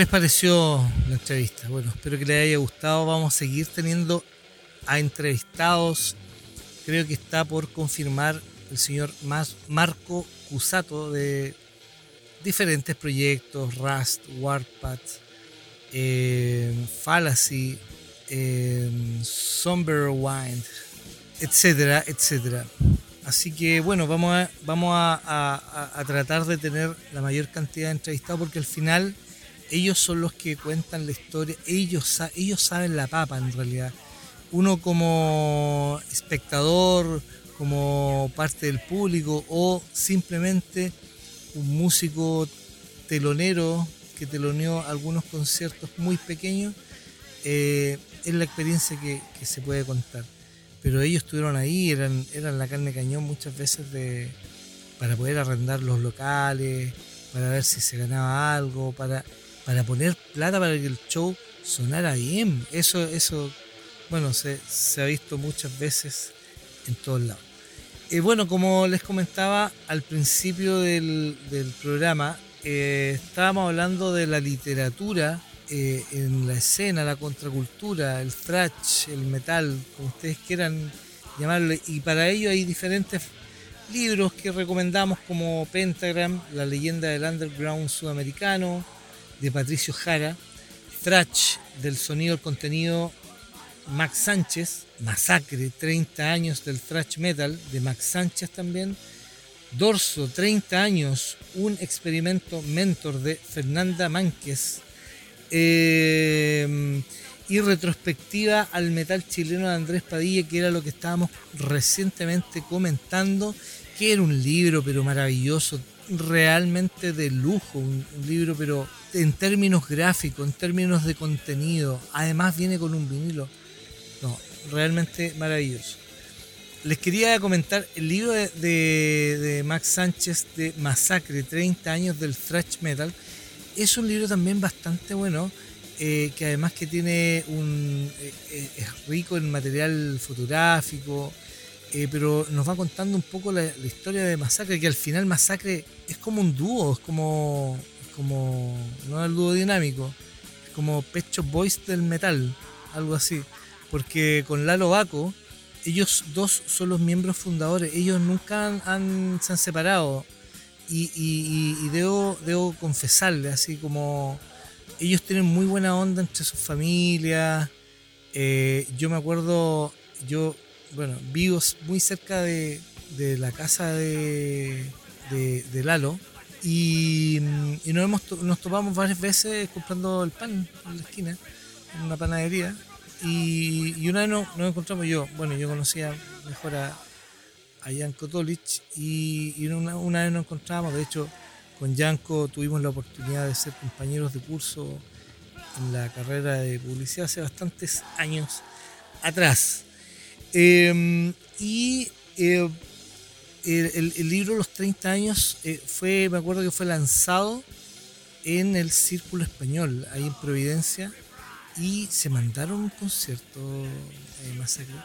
[SPEAKER 1] Les pareció la entrevista? Bueno, espero que les haya gustado. Vamos a seguir teniendo a entrevistados. Creo que está por confirmar el señor Marco Cusato de diferentes proyectos, Rust, Warpath, eh, Fallacy, eh, Somber Wind, etcétera, etcétera. Así que bueno, vamos a tratar de tener la mayor cantidad de entrevistados porque al final ellos son los que cuentan la historia, ellos, ellos saben la papa en realidad. Uno como espectador, como parte del público o simplemente un músico telonero que teloneó algunos conciertos muy pequeños, eh, es la experiencia que, que se puede contar. Pero ellos estuvieron ahí, eran, eran la carne cañón muchas veces de, para poder arrendar los locales, para ver si se ganaba algo, para, para poner plata para que el show sonara bien. Eso, eso bueno, se, se ha visto muchas veces en todos lados. Eh, bueno, como les comentaba al principio del, del programa, eh, estábamos hablando de la literatura eh, en la escena, la contracultura, el thrash, el metal, como ustedes quieran llamarle, y para ello hay diferentes libros que recomendamos como Pentagram, la leyenda del underground sudamericano, de Patricio Jara, Thrash, del sonido al contenido Max Sánchez, Masacre, 30 años del thrash metal, de Max Sánchez también, Dorso, 30 años, un experimento mentor de Fernanda Mánquez, eh, y retrospectiva al metal chileno de Andrés Padilla, que era lo que estábamos recientemente comentando, que era un libro pero maravilloso, realmente de lujo, un libro pero en términos gráficos, en términos de contenido, además viene con un vinilo, no, realmente maravilloso. les quería comentar el libro de, Max Sánchez de Masacre, 30 años del thrash metal. Es un libro también bastante bueno, eh, que además que tiene un eh, eh, es rico en material fotográfico, pero nos va contando un poco la, historia de Masacre, que al final Masacre es como un dúo, es como, como no el dúo dinámico, como Pet Shop Boys del metal, algo así, porque con Lalo Baco ellos dos son los miembros fundadores, ellos nunca han, se han separado. Y, debo, debo confesarle, así como ellos tienen muy buena onda entre sus familias, eh, yo me acuerdo, yo, bueno, vivo muy cerca de, la casa de Lalo y, nos, topamos varias veces comprando el pan en la esquina, en una panadería. Y, una vez nos, nos encontramos yo, bueno, yo conocía mejor a, a Janko Tolich y, una, vez nos encontramos, de hecho con Janko tuvimos la oportunidad de ser compañeros de curso en la carrera de publicidad hace bastantes años atrás. Eh, y eh, el, libro Los 30 años eh, fue, me acuerdo que fue lanzado en el Círculo Español, ahí en Providencia, y se mandaron un concierto eh, masacre,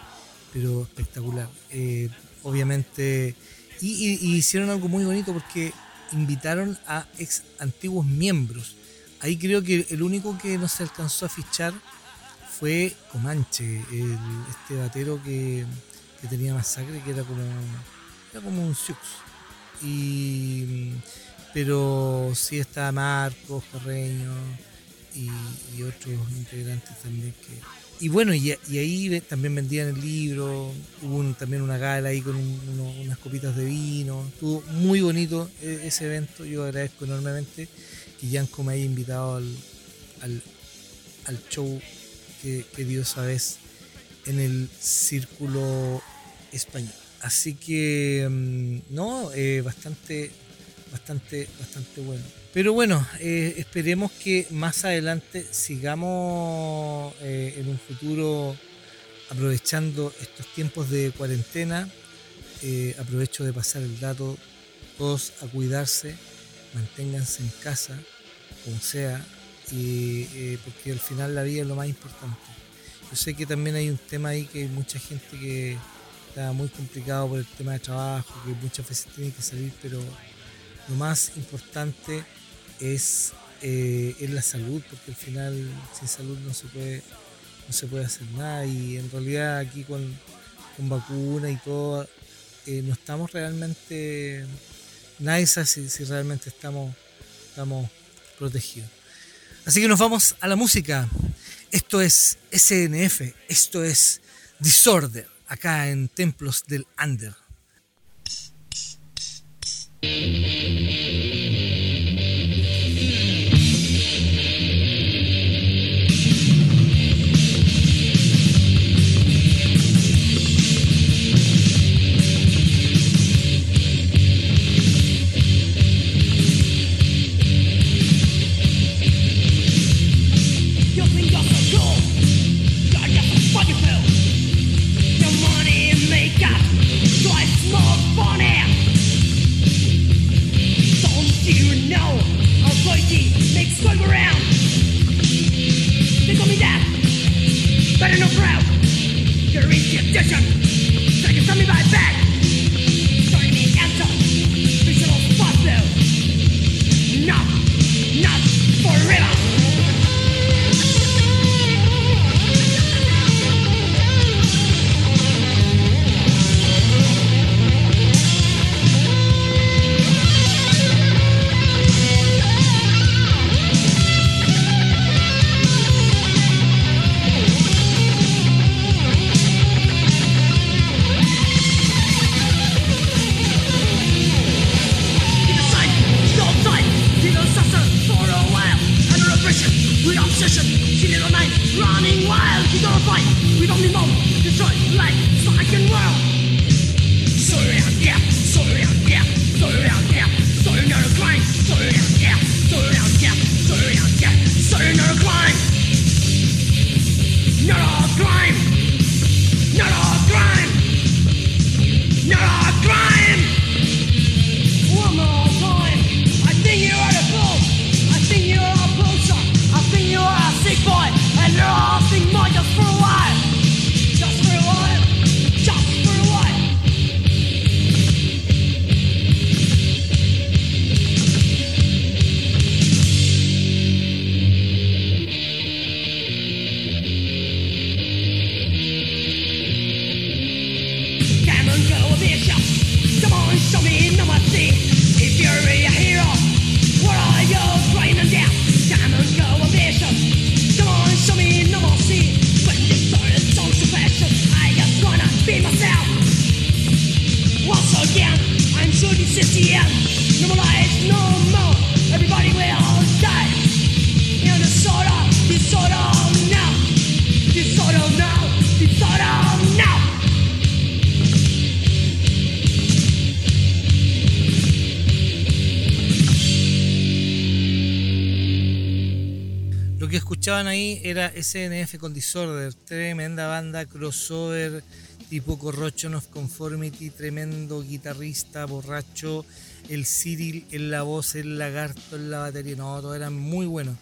[SPEAKER 1] pero espectacular. Eh, obviamente, y hicieron algo muy bonito porque invitaron a ex antiguos miembros. Ahí creo que el único que no se alcanzó a fichar fue Comanche, el, este batero que, que tenía masacre, que era como, era como un Siux. Y, pero sí estaba Marcos, Correño y, otros integrantes también que. Y bueno, y, ahí también vendían el libro, hubo también una gala ahí con unas copitas de vino, estuvo muy bonito eh, ese evento, yo agradezco enormemente que Yanko me haya invitado al, al, al show que, que dio esa vez en el círculo español. Así que, mm, no, eh, bastante, bastante, bastante bueno. Pero bueno, eh, esperemos que más adelante sigamos eh, en un futuro aprovechando estos tiempos de cuarentena. Aprovecho de pasar el dato, todos a cuidarse, manténganse en casa, como sea, porque al final la vida es lo más importante. Yo sé que también hay un tema ahí que hay mucha gente que está muy complicado por el tema de trabajo, que muchas veces tiene que salir, pero lo más importante es, eh, es la salud, porque al final sin salud no se puede, no se puede hacer nada y en realidad aquí con, con vacuna y todo, eh, no estamos realmente, nadie sabe si, si realmente estamos, estamos protegidos. Así que nos vamos a la música. Esto es SNF, esto es Disorder, acá en Templos del Under. Ahí era SNF con Disorder, tremenda banda crossover tipo Corrochon of Conformity, tremendo guitarrista, borracho, el Cyril en la voz, el lagarto en la batería, no, todos eran muy buenos.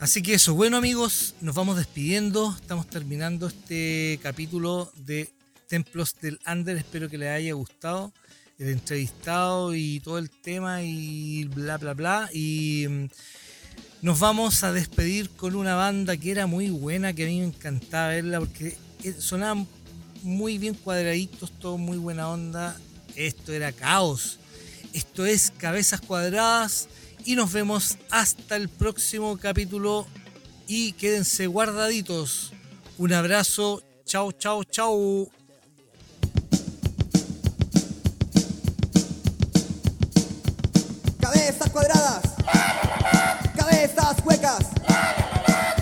[SPEAKER 1] Así que eso, bueno amigos, nos vamos despidiendo, estamos terminando este capítulo de Templos del Under, espero que les haya gustado el entrevistado y todo el tema y bla bla bla mm, nos vamos a despedir con una banda que era muy buena, que a mí me encantaba verla porque eh, sonaban muy bien cuadraditos, todo muy buena onda. Esto era caos. Esto es Cabezas Cuadradas y nos vemos hasta el próximo capítulo y quédense guardaditos. Un abrazo. Chao, chao, chao.
[SPEAKER 4] Cabezas huecas.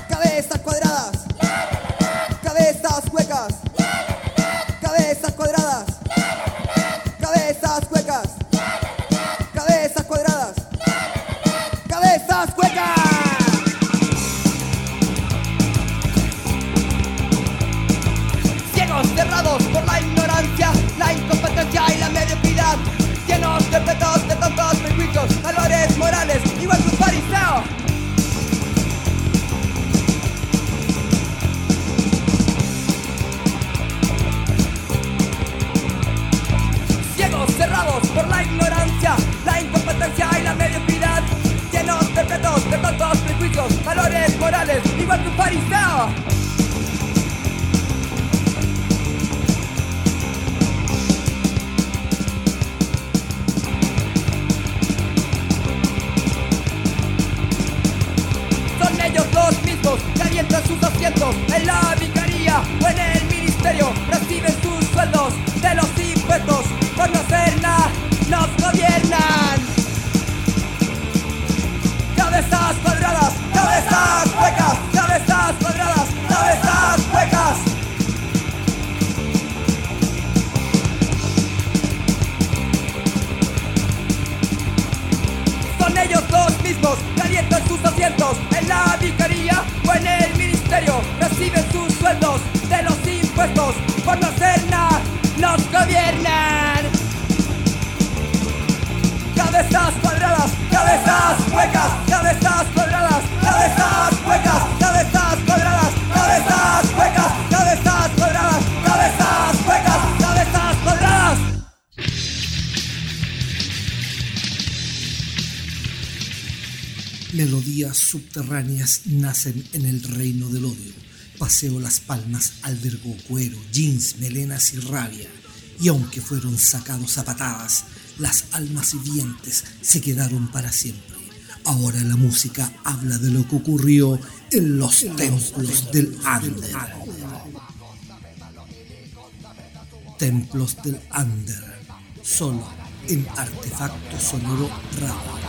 [SPEAKER 4] Cabezas cuadradas. Cabezas huecas. Cabezas cuadradas. Cabezas huecas. Cabezas cuadradas. Cabezas huecas. Ciegos cerrados por la la mediocridad. Llenos de petos de tantos prejuicios, valores morales, igual que un fariseo. Son ellos los mismos que alientan sus asientos en la vicaría o en el ministerio. Reciben sus sueldos de los cuadradas, cuadradas, cuadradas, cuadradas.
[SPEAKER 1] Melodías subterráneas nacen en el reino del odio. Paseo Las Palmas albergó cuero, jeans, melenas y rabia. Y aunque fueron sacados a patadas, las almas vivientes se quedaron para siempre. Ahora la música habla de lo que ocurrió en los templos del Under. Templos del Under. Solo en Artefacto Sonoro Radio.